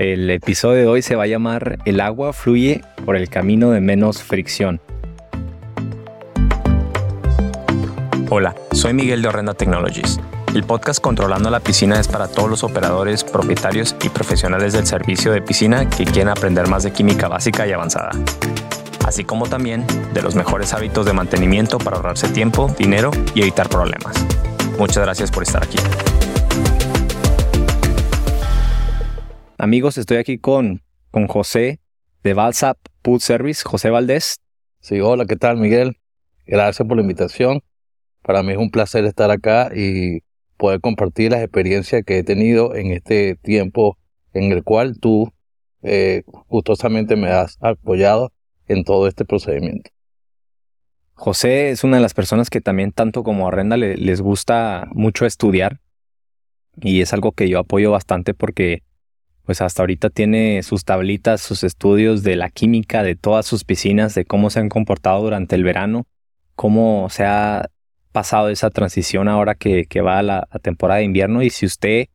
El episodio de hoy se va a llamar El agua fluye por el camino de menos fricción. Hola, soy Miguel de Horrenda Technologies. El podcast Controlando la Piscina es para todos los operadores, propietarios y profesionales del servicio de piscina que quieren aprender más de química básica y avanzada. Así como también de los mejores hábitos de mantenimiento para ahorrarse tiempo, dinero y evitar problemas. Muchas gracias por estar aquí. Amigos, estoy aquí con, con José de Valsap Food Service, José Valdés. Sí, hola, ¿qué tal, Miguel? Gracias por la invitación. Para mí es un placer estar acá y poder compartir las experiencias que he tenido en este tiempo en el cual tú eh, gustosamente me has apoyado en todo este procedimiento. José es una de las personas que también tanto como a Renda les gusta mucho estudiar y es algo que yo apoyo bastante porque pues hasta ahorita tiene sus tablitas, sus estudios de la química de todas sus piscinas, de cómo se han comportado durante el verano, cómo se ha pasado esa transición ahora que, va a la, temporada de invierno. Y si usted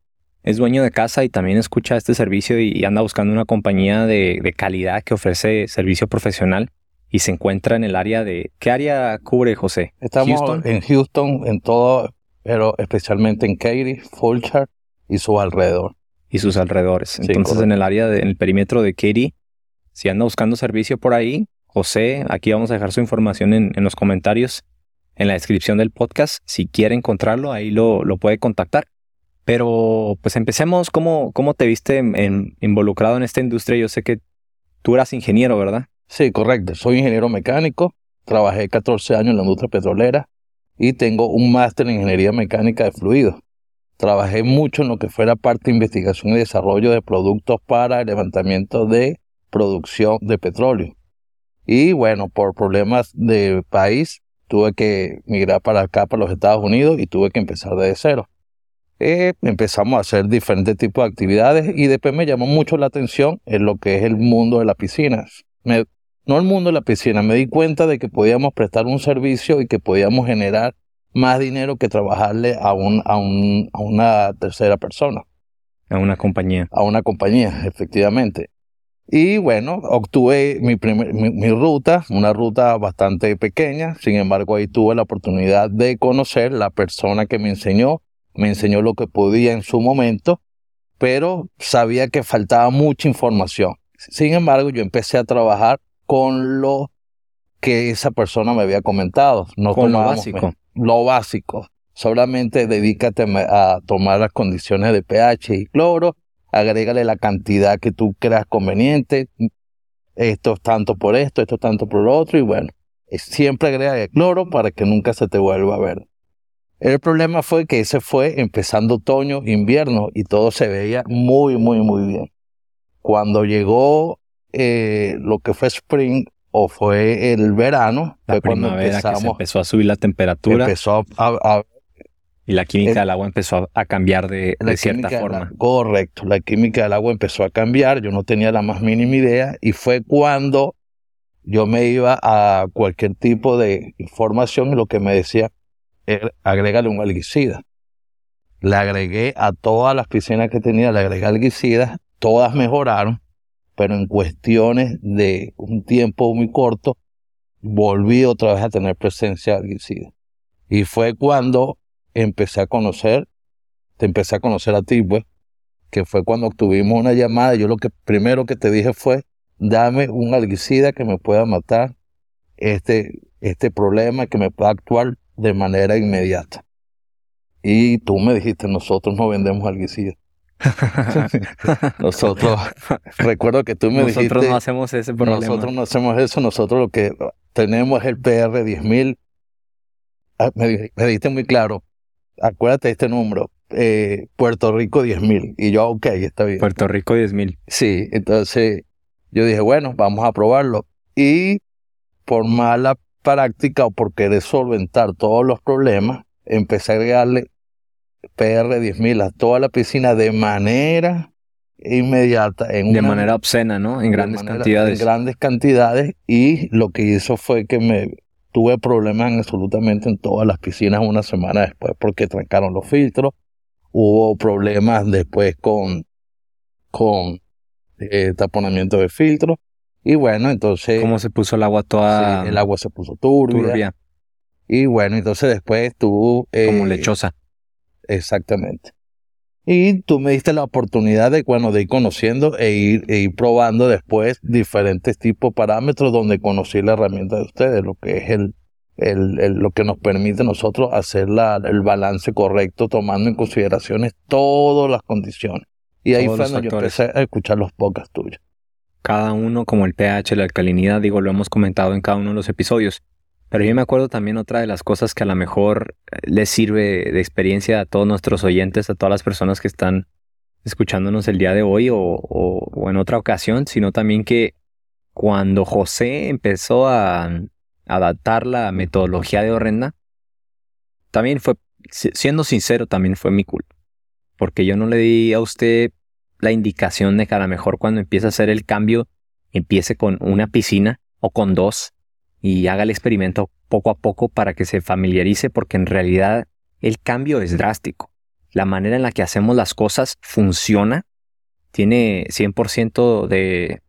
es dueño de casa y también escucha este servicio y, anda buscando una compañía de, de, calidad que ofrece servicio profesional y se encuentra en el área de... ¿Qué área cubre, José? Estamos en Houston, en todo, pero especialmente en Katy, Fulcher y su alrededor y sus alrededores. Entonces, en el área, del perímetro de Katy, si anda buscando servicio por ahí, José, aquí vamos a dejar su información en, los comentarios, en la descripción del podcast. Si quiere encontrarlo, ahí lo, lo puede contactar. Pero pues empecemos, ¿cómo, cómo te viste involucrado en esta industria? Yo sé que tú eras ingeniero, ¿verdad? Sí, correcto. Soy ingeniero mecánico, trabajé 14 años en la industria petrolera y tengo un máster en ingeniería mecánica de fluidos. Trabajé mucho en lo que fuera parte de investigación y desarrollo de productos para el levantamiento de producción de petróleo. Y bueno, por problemas de país, tuve que migrar para acá, para los Estados Unidos, y tuve que empezar desde cero. Eh, empezamos a hacer diferentes tipos de actividades y después me llamó mucho la atención en lo que es el mundo de las piscinas. no el mundo de la piscina, me di cuenta de que podíamos prestar un servicio y que podíamos generar más dinero que trabajarle a, un, a, un, a una tercera persona. A una compañía. A una compañía, efectivamente. Y bueno, obtuve mi, mi, ruta, una ruta bastante pequeña, sin embargo ahí tuve la oportunidad de conocer la persona que me enseñó, me enseñó lo que podía en su momento, pero sabía que faltaba mucha información. Sin embargo, yo empecé a trabajar con lo que esa persona me había comentado. No con lo básico lo básico. Solamente dedícate a tomar las condiciones de pH y cloro, agrégale la cantidad que tú creas conveniente. Esto es tanto por esto, esto es tanto por lo otro, y bueno, siempre agrega el cloro para que nunca se te vuelva a ver. El problema fue que ese fue empezando otoño, invierno, y todo se veía muy, muy, muy bien. Cuando llegó eh, lo que fue spring, o fue el verano, la primavera que se empezó a subir la temperatura. Empezó a, y la química del agua empezó a cambiar de, cierta forma. correcto, la química del agua empezó a cambiar, yo no tenía la más mínima idea y fue cuando yo me iba a cualquier tipo de información y lo que me decía era agrégale un algicida. Le agregué a todas las piscinas que tenía, le agregué algicida, todas mejoraron pero en cuestiones de un tiempo muy corto, volví otra vez a tener presencia alguicida. Y fue cuando empecé a conocer, te empecé a conocer a ti, pues, que fue cuando tuvimos una llamada. Yo lo que primero que te dije fue, dame un alguicida que me pueda matar este, este problema, que me pueda actuar de manera inmediata. Y tú me dijiste, nosotros no vendemos alguicida. nosotros, recuerdo que tú me dijiste. Nosotros no hacemos ese problema. Nosotros no hacemos eso, nosotros lo que tenemos es el PR 10000. Ah, me, me dijiste muy claro, acuérdate de este número, eh, Puerto Rico 10.000. Y yo, ok, está bien. Puerto Rico 10.000. Sí, entonces yo dije, bueno, vamos a probarlo. Y por mala práctica o por querer solventar todos los problemas, empecé a agregarle PR 10.000 a toda la piscina de manera inmediata. En de manera obscena, ¿no? En grandes cantidades. En grandes cantidades y lo que hizo fue que me tuve problemas absolutamente en todas las piscinas una semana después porque trancaron los filtros. Hubo problemas después con, con eh, taponamiento de filtro. Y bueno, entonces... ¿Cómo se puso el agua toda...? el agua se puso turbia. Y bueno, entonces después tú... Como lechosa. Exactamente. Y tú me diste la oportunidad de, bueno, de ir conociendo e ir, e ir probando después diferentes tipos de parámetros donde conocí la herramienta de ustedes, lo que es el, el, lo que nos permite a nosotros hacer la, el balance correcto, tomando en consideraciones todas las condiciones. Y ahí fue cuando yo empecé a escuchar los podcasts tuyos. Cada uno, como el pH, la alcalinidad, digo, lo hemos comentado en cada uno de los episodios. Pero yo me acuerdo también otra de las cosas que a lo mejor eh, les sirve de experiencia a todos nuestros oyentes, a todas las personas que están escuchándonos el día de hoy o, en otra ocasión, sino también que cuando José empezó a, adaptar la metodología de Horrenda, también fue, siendo sincero, también fue mi culpa. Porque yo no le di a usted la indicación de que a lo mejor cuando empiece a hacer el cambio, empiece con una piscina o con dos y haga el experimento poco a poco para que se familiarice porque en realidad el cambio es drástico. La manera en la que hacemos las cosas funciona, tiene 100% de,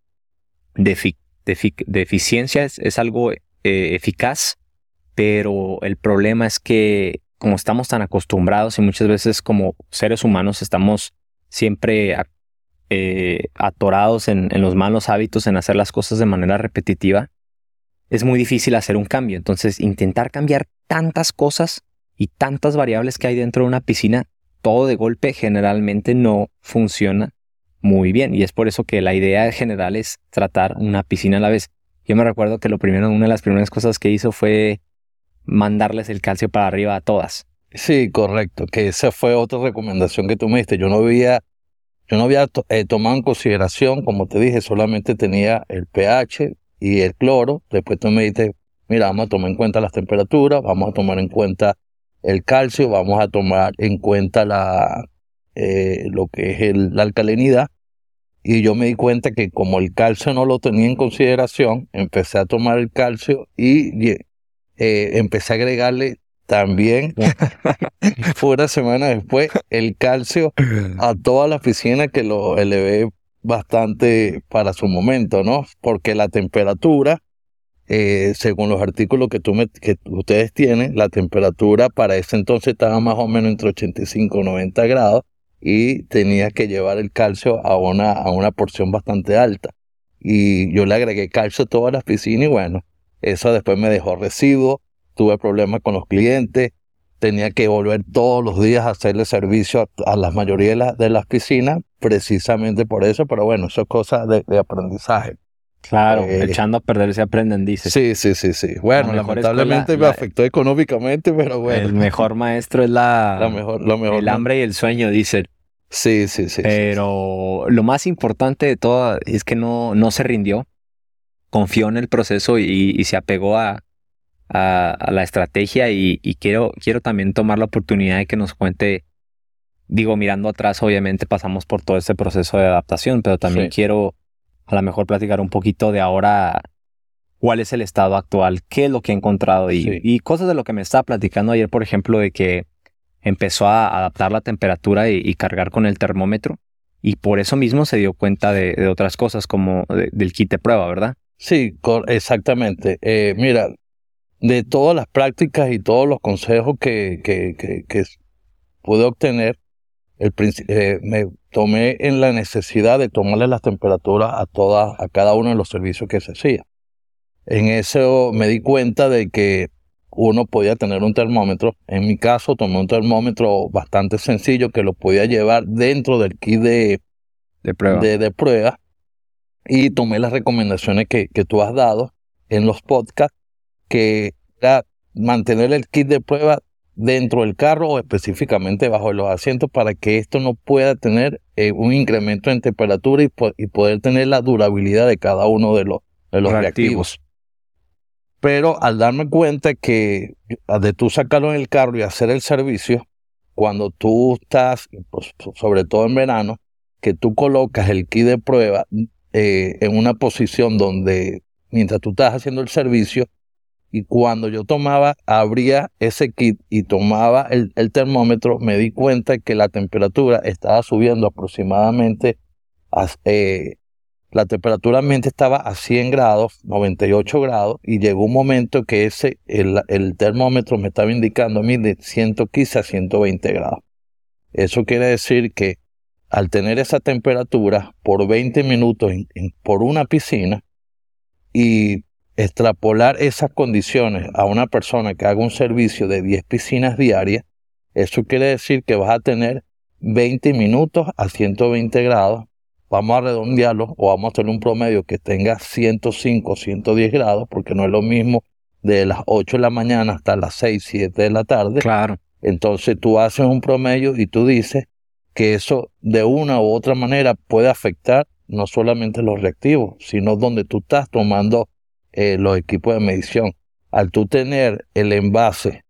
de, de, eficiencia, es, algo eh, eficaz, pero el problema es que como estamos tan acostumbrados y muchas veces como seres humanos estamos siempre eh, atorados en los malos hábitos, en hacer las cosas de manera repetitiva, es muy difícil hacer un cambio. Entonces, intentar cambiar tantas cosas y tantas variables que hay dentro de una piscina, todo de golpe generalmente no funciona muy bien. Y es por eso que la idea general es tratar una piscina a la vez. Yo me recuerdo que lo primero, una de las primeras cosas que hizo fue mandarles el calcio para arriba a todas. Sí, correcto, que esa fue otra recomendación que tú me diste. Yo no había, yo no había eh, tomado en consideración, como te dije, solamente tenía el pH, y el cloro. Después tú me dices, mira, vamos a tomar en cuenta las temperaturas, vamos a tomar en cuenta el calcio, vamos a tomar en cuenta la, eh, lo que es la alcalinidad. Y yo me di cuenta que como el calcio no lo tenía en consideración, empecé a tomar el calcio y eh, empecé a agregarle también, fue una semana después, el calcio a toda la piscina que lo elevé bastante para su momento, ¿no? Porque la temperatura, eh, según los artículos que, tú que ustedes tienen, la temperatura para ese entonces estaba más o menos entre 85 y 90 grados y tenía que llevar el calcio a una, a una porción bastante alta. Y yo le agregué calcio a todas las piscinas y bueno, eso después me dejó residuo, tuve problemas con los clientes, tenía que volver todos los días a hacerle servicio a, la mayoría de, las piscinas, precisamente por eso, pero bueno, eso es cosa de, aprendizaje. Claro, eh, echando a perder se aprenden, dice. Sí, sí, sí, sí. Bueno, lamentablemente me afectó económicamente, pero bueno. El mejor maestro es la, mejor, lo mejor, el hambre y el sueño, dicen. Sí, sí, sí. Pero lo más importante de todo es que no, no se rindió, confió en el proceso y se apegó a, a, la estrategia y, quiero, quiero también tomar la oportunidad de que nos cuente, digo, mirando atrás, obviamente pasamos por todo este proceso de adaptación, pero también quiero a lo mejor platicar un poquito de ahora cuál es el estado actual, qué es lo que he encontrado y, y cosas de lo que me estaba platicando ayer, por ejemplo, de que empezó a adaptar la temperatura y, cargar con el termómetro y por eso mismo se dio cuenta de, otras cosas como del kit de prueba, ¿verdad? Sí, exactamente. Eh, mira, de todas las prácticas y todos los consejos que, que, que, pude obtener, el, eh, me tomé en la necesidad de tomarle las temperaturas a, todas, a cada uno de los servicios que se hacía. En eso me di cuenta de que uno podía tener un termómetro. En mi caso, tomé un termómetro bastante sencillo que lo podía llevar dentro del kit de, de, prueba. de, prueba. Y tomé las recomendaciones que, que tú has dado en los podcasts que era mantener el kit de prueba dentro del carro o específicamente bajo los asientos para que esto no pueda tener eh, un incremento en temperatura y, poder tener la durabilidad de cada uno de los, de los reactivos. Pero al darme cuenta que de tú sacarlo en el carro y hacer el servicio, cuando tú estás, pues, sobre todo en verano, que tú colocas el kit de prueba eh, en una posición donde mientras tú estás haciendo el servicio, y cuando yo tomaba, abría ese kit y tomaba el, termómetro, me di cuenta que la temperatura estaba subiendo aproximadamente eh, la temperatura ambiente estaba a 100 grados, 98 grados, y llegó un momento que ese, el termómetro me estaba indicando a mí de 115 a 120 grados. Eso quiere decir que al tener esa temperatura por 20 minutos por una piscina y extrapolar esas condiciones a una persona que haga un servicio de 10 piscinas diarias, eso quiere decir que vas a tener 20 minutos a 120 grados. Vamos a redondearlo o vamos a tener un promedio que tenga 105, 110 grados, porque no es lo mismo de las 8 de la mañana hasta las 6, 7 de la tarde. Claro. Entonces tú haces un promedio y tú dices que eso de una u otra manera puede afectar no solamente los reactivos, sino donde tú estás tomando eh, los equipos de medición. Al tú tener el envase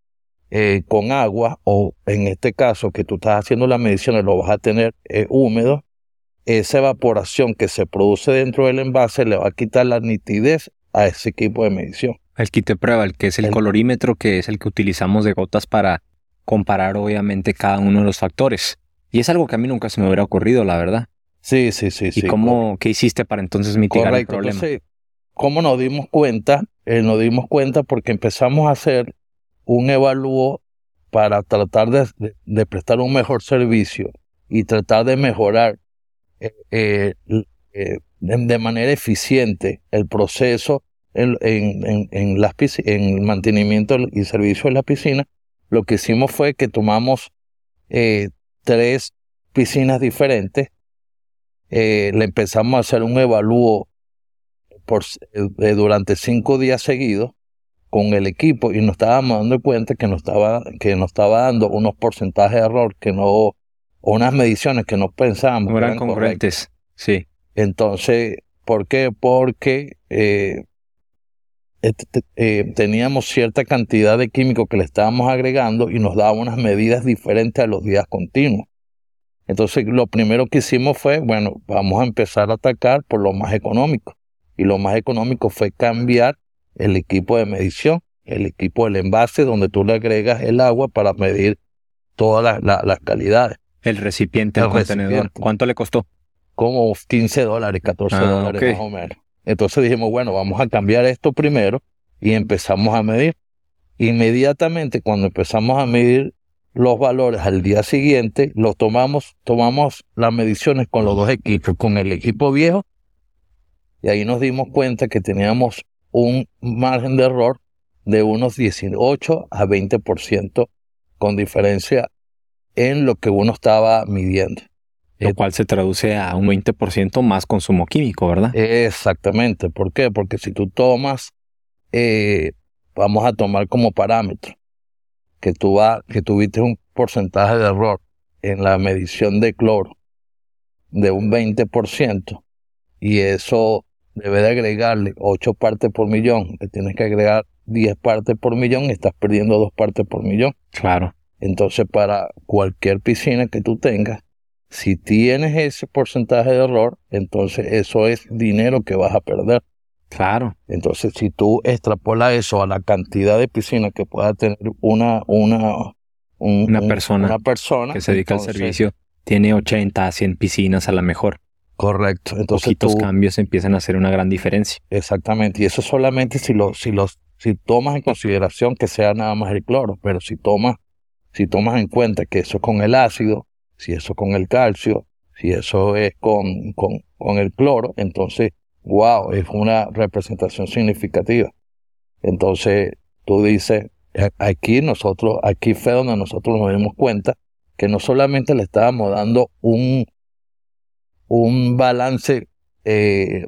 eh, con agua, o en este caso que tú estás haciendo las mediciones, lo vas a tener eh, húmedo, esa evaporación que se produce dentro del envase le va a quitar la nitidez a ese equipo de medición. El kit de prueba, el que es el colorímetro, que es el que utilizamos de gotas para comparar obviamente cada uno de los factores. Y es algo que a mí nunca se me hubiera ocurrido, la verdad. Sí, sí, sí. ¿Y cómo, qué hiciste para entonces mitigar el problema? Entonces, ¿cómo nos dimos cuenta? Eh, nos dimos cuenta porque empezamos a hacer un evalúo para tratar de, prestar un mejor servicio y tratar de mejorar eh, eh, de, manera eficiente el proceso en, en, las, el mantenimiento y servicio de la piscina lo que hicimos fue que tomamos tres piscinas diferentes, le empezamos a hacer un evalúo por, eh, durante cinco días seguidos con el equipo y nos estábamos dando cuenta que nos estaba, que nos estaba dando unos porcentajes de error que no, o unas mediciones que no pensábamos. No eran, congruentes, sí. Entonces, ¿por qué? Porque este, eh, teníamos cierta cantidad de químicos que le estábamos agregando y nos daba unas medidas diferentes a los días continuos. Entonces lo primero que hicimos fue, bueno, vamos a empezar a atacar por lo más económico. Y lo más económico fue cambiar el equipo de medición, el equipo del envase donde tú le agregas el agua para medir todas las calidades. El recipiente, el, contenedor. ¿Cuánto le costó? Como 15 dólares, 14 ah, dólares más o menos. Entonces dijimos, bueno, vamos a cambiar esto primero y empezamos a medir. Inmediatamente cuando empezamos a medir los valores al día siguiente, los tomamos, tomamos las mediciones con los dos equipos, con el equipo viejo, y ahí nos dimos cuenta que teníamos un margen de error de unos 18 a 20% con diferencia en lo que uno estaba midiendo. Lo cual se traduce a un 20% más consumo químico, ¿verdad? Exactamente. ¿Por qué? Porque si tú tomas, eh, vamos a tomar como parámetro que tú va, que tuviste un porcentaje de error en la medición de cloro de un 20% y eso debe de agregarle 8 partes por millón, le tienes que agregar 10 partes por millón y estás perdiendo 2 partes por millón. Claro. Entonces, para cualquier piscina que tú tengas, si tienes ese porcentaje de error, entonces eso es dinero que vas a perder. Claro. Entonces, si tú extrapolas eso a la cantidad de piscinas que pueda tener una, una, una, persona, una persona que se dedica al servicio, tiene 80 a 100 piscinas a la mejor. Correcto. Entonces, Poquitos cambios empiezan a hacer una gran diferencia. Exactamente. Y eso solamente si lo, si los, si tomas en consideración que sea nada más el cloro, pero si tomas, si tomas en cuenta que eso con el ácido, si eso con el calcio, si eso es con, con, con el cloro, entonces, wow, es una representación significativa. Entonces, tú dices, aquí nosotros, aquí fue donde nosotros nos dimos cuenta que no solamente le estábamos dando un, un balance, eh,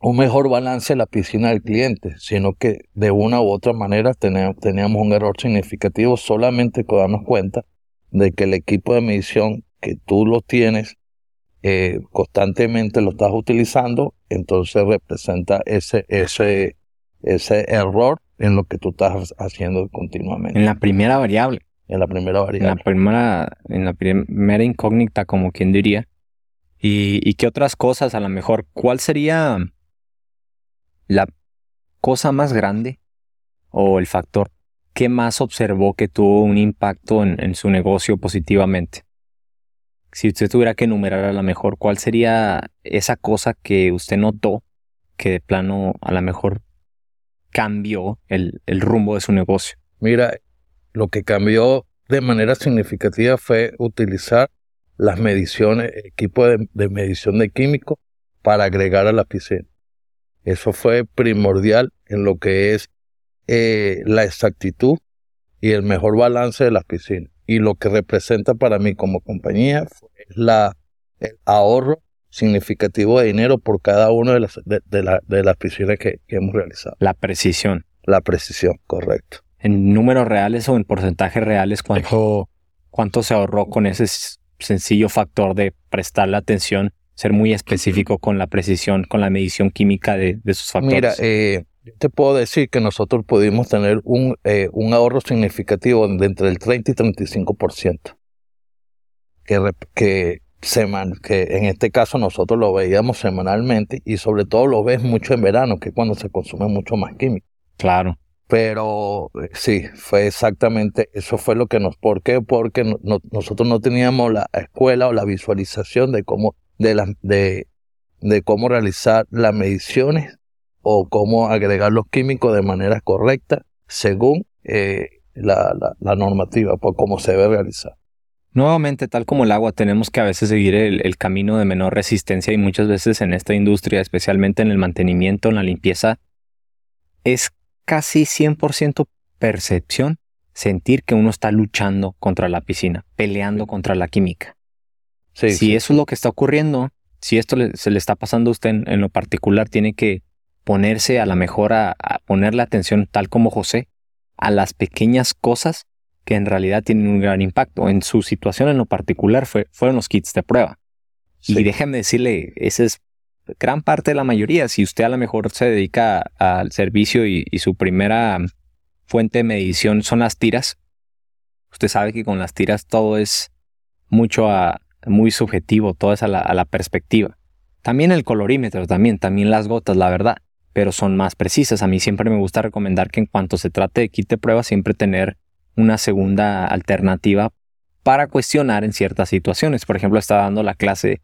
un mejor balance en la piscina del cliente, sino que de una u otra manera teníamos, un error significativo solamente con darnos cuenta de que el equipo de medición que tú lo tienes eh, constantemente lo estás utilizando, entonces representa ese, ese, ese error en lo que tú estás haciendo continuamente. En la primera variable. En la primera variable. En la primera, en la primera incógnita, como quien diría. ¿Y, qué otras cosas a lo mejor? ¿Cuál sería la cosa más grande o el factor ¿qué más observó que tuvo un impacto en, su negocio positivamente? si usted tuviera que enumerar a lo mejor, ¿cuál sería esa cosa que usted notó que de plano a lo mejor cambió el rumbo de su negocio? Mira, lo que cambió de manera significativa fue utilizar las mediciones, equipo de, medición de químicos para agregar a la piscina. Eso fue primordial en lo que es eh, la exactitud y el mejor balance de las piscinas. Y lo que representa para mí como compañía es la, el ahorro significativo de dinero por cada una de las, de, las piscinas que, que hemos realizado. La precisión. La precisión, correcto. En números reales o en porcentajes reales, ¿cuánto, cuánto se ahorró con ese sencillo factor de prestarle atención, ser muy específico con la precisión, con la medición química de, de sus factores? Mira, eh, te puedo decir que nosotros pudimos tener un, eh, un ahorro significativo de entre el 30 y 35%. Que, que, seman, que en este caso nosotros lo veíamos semanalmente y sobre todo lo ves mucho en verano, que es cuando se consume mucho más químico. Claro. Pero eh, sí, fue exactamente, eso fue lo que nos, ¿por qué? Porque nosotros no teníamos la escuela o la visualización de cómo, de, la, de, de cómo realizar las mediciones o cómo agregar los químicos de manera correcta según eh, la, la, normativa, por cómo se debe realizar. Nuevamente, tal como el agua, tenemos que a veces seguir el, el, camino de menor resistencia y muchas veces en esta industria, especialmente en el mantenimiento, en la limpieza, es casi 100% percepción sentir que uno está luchando contra la piscina, peleando contra la química. si eso es lo que está ocurriendo, si esto se le está pasando a usted en, lo particular, tiene que ponerse a la mejor a, ponerle atención, tal como José, a las pequeñas cosas que en realidad tienen un gran impacto. En su situación en lo particular fue, fueron los kits de prueba. Y déjeme decirle, ese es gran parte de la mayoría, si usted a lo mejor se dedica al servicio y, su primera fuente de medición son las tiras, usted sabe que con las tiras todo es mucho a, muy subjetivo, todo es a la, perspectiva. También el colorímetro, también, también las gotas, la verdad, pero son más precisas. A mí siempre me gusta recomendar que en cuanto se trate de kit de prueba, siempre tener una segunda alternativa para cuestionar en ciertas situaciones. Por ejemplo, estaba dando la clase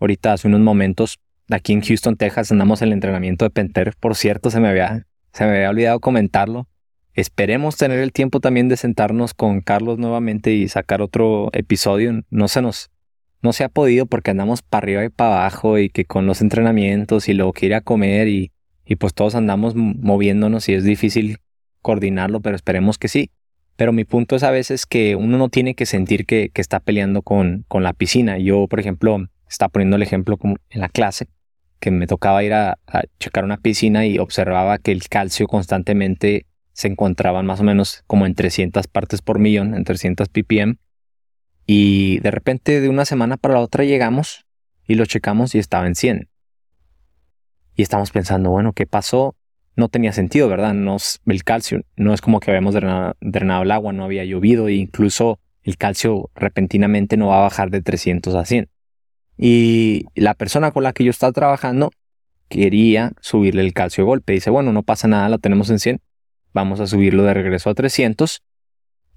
ahorita hace unos momentos aquí en Houston, Texas, andamos en el entrenamiento de Penter. Por cierto, se me había, se me había olvidado comentarlo. Esperemos tener el tiempo también de sentarnos con Carlos nuevamente y sacar otro episodio. No se nos, no se ha podido porque andamos para arriba y para abajo y que con los entrenamientos y luego que ir a comer y, y pues todos andamos moviéndonos y es difícil coordinarlo, pero esperemos que sí. Pero mi punto es a veces que uno no tiene que sentir que, que está peleando con, con la piscina. Yo, por ejemplo, está poniendo el ejemplo en la clase que me tocaba ir a, checar una piscina y observaba que el calcio constantemente se encontraba más o menos como en 300 partes por millón, en 300 ppm. Y de repente de una semana para la otra llegamos y lo checamos y estaba en 100. Y estamos pensando, bueno, ¿qué pasó? No tenía sentido, ¿verdad? No, el calcio no es como que habíamos drenado, drenado el agua, no había llovido e incluso el calcio repentinamente no va a bajar de 300 a 100. Y la persona con la que yo estaba trabajando quería subirle el calcio de golpe. Dice, bueno, no pasa nada, lo tenemos en 100. Vamos a subirlo de regreso a 300.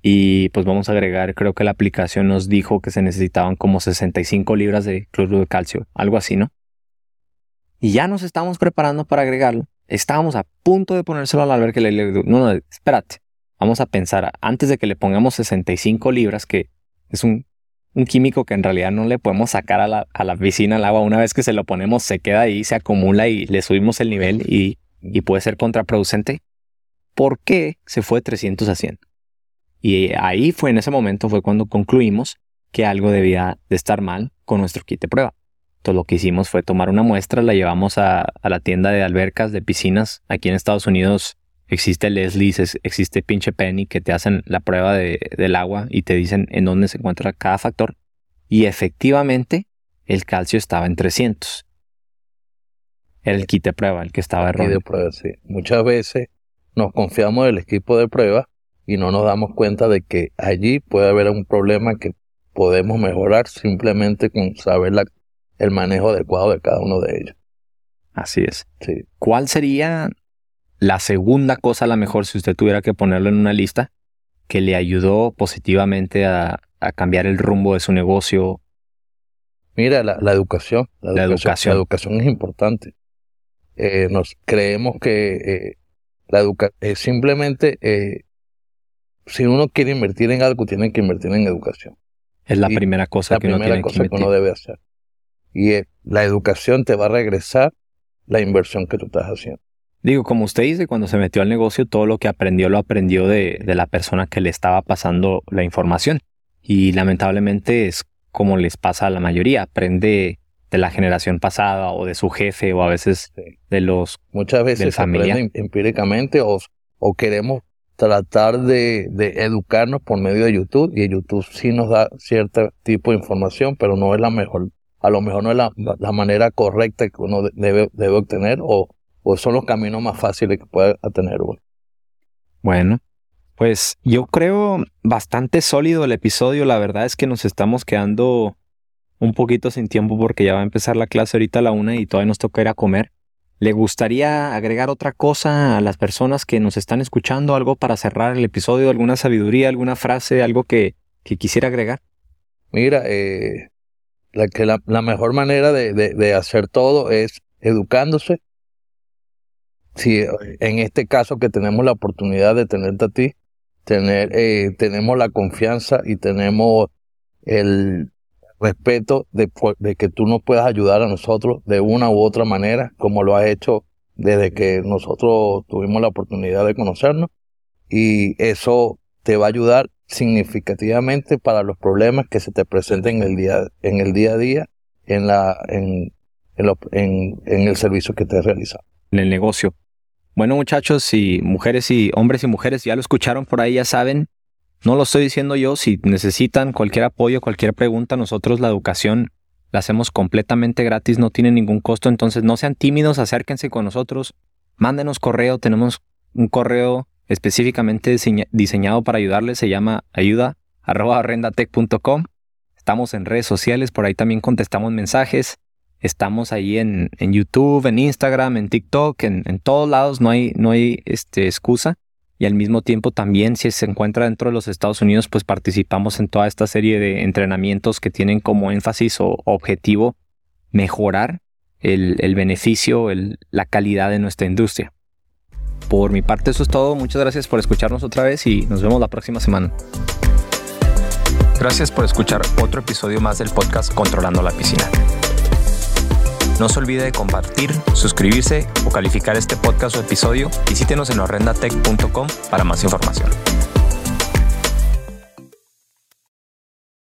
Y pues vamos a agregar, creo que la aplicación nos dijo que se necesitaban como 65 libras de cloruro de calcio, algo así, ¿no? Y ya nos estábamos preparando para agregarlo. Estábamos a punto de ponérselo al albergue. Le, le, no, no, espérate. Vamos a pensar, antes de que le pongamos 65 libras, que es un un químico que en realidad no le podemos sacar a la, a piscina, al agua. Una vez que se lo ponemos, se queda ahí, se acumula y le subimos el nivel y, y puede ser contraproducente. ¿Por qué se fue de 300 a 100? Y ahí fue en ese momento fue cuando concluimos que algo debía de estar mal con nuestro kit de prueba. Entonces lo que hicimos fue tomar una muestra, la llevamos a, a la tienda de albercas, de piscinas. Aquí en Estados Unidos existe Leslie, existe pinche Penny que te hacen la prueba de, del agua y te dicen en dónde se encuentra cada factor. Y efectivamente, el calcio estaba en 300. Era el kit de prueba el que estaba erróneo. sí. Muchas veces nos confiamos del equipo de prueba y no nos damos cuenta de que allí puede haber un problema que podemos mejorar simplemente con saber el manejo adecuado de cada uno de ellos. Así es. Sí. ¿Cuál sería la segunda cosa, a lo mejor, si usted tuviera que ponerlo en una lista, que le ayudó positivamente a, cambiar el rumbo de su negocio Mira, la, educación, la, educación. La educación es importante. Eh, nos creemos que eh, la educación es simplemente, eh, si uno quiere invertir en algo, tiene que invertir en educación. Es la primera cosa que uno tiene cosa que, uno debe hacer. Y la educación te va a regresar la inversión que tú estás haciendo. Digo, como usted dice, cuando se metió al negocio, todo lo que aprendió lo aprendió de, de la persona que le estaba pasando la información. Y lamentablemente es como les pasa a la mayoría, aprende de la generación pasada o de su jefe o a veces de los muchas veces empíricamente o, o queremos tratar de, de, educarnos por medio de YouTube y YouTube sí nos da cierto tipo de información, pero no es la mejor, a lo mejor no es la, la manera correcta que uno debe, debe obtener o, o son los caminos más fáciles que puede tener uno. Bueno, pues yo creo bastante sólido el episodio. La verdad es que nos estamos quedando un poquito sin tiempo porque ya va a empezar la clase ahorita a la una y todavía nos toca ir a comer. ¿Le gustaría agregar otra cosa a las personas que nos están escuchando? ¿Algo para cerrar el episodio? ¿Alguna sabiduría? ¿Alguna frase? ¿Algo que, quisiera agregar? Mira, eh, la, que la, mejor manera de, de hacer todo es educándose. Si en este caso que tenemos la oportunidad de tenerte a ti, tener, eh, tenemos la confianza y tenemos el respeto de, que tú nos puedas ayudar a nosotros de una u otra manera, como lo has hecho desde que nosotros tuvimos la oportunidad de conocernos. Y eso te va a ayudar significativamente para los problemas que se te presenten en el día, en el día a día, en, la, en, en, en el servicio que te realizado. En el negocio. Bueno, muchachos y mujeres y hombres y mujeres, ya lo escucharon por ahí, ya saben. No lo estoy diciendo yo, si necesitan cualquier apoyo, cualquier pregunta, nosotros la educación la hacemos completamente gratis, no tiene ningún costo, entonces no sean tímidos, acérquense con nosotros, mándenos correo, tenemos un correo específicamente diseñado para ayudarles, se llama ayuda@rendatech.com. Estamos en redes sociales, por ahí también contestamos mensajes. Estamos ahí en, YouTube, en Instagram, en TikTok, en, en, todos lados, no hay, no hay este, excusa. Y al mismo tiempo también si se encuentra dentro de los Estados Unidos, pues participamos en toda esta serie de entrenamientos que tienen como énfasis o objetivo mejorar el, beneficio, la calidad de nuestra industria. Por mi parte eso es todo, muchas gracias por escucharnos otra vez y nos vemos la próxima semana. Gracias por escuchar otro episodio más del podcast Controlando la Piscina. No se olvide de compartir, suscribirse o calificar este podcast o episodio. Visítenos en horrendatech.com para más información.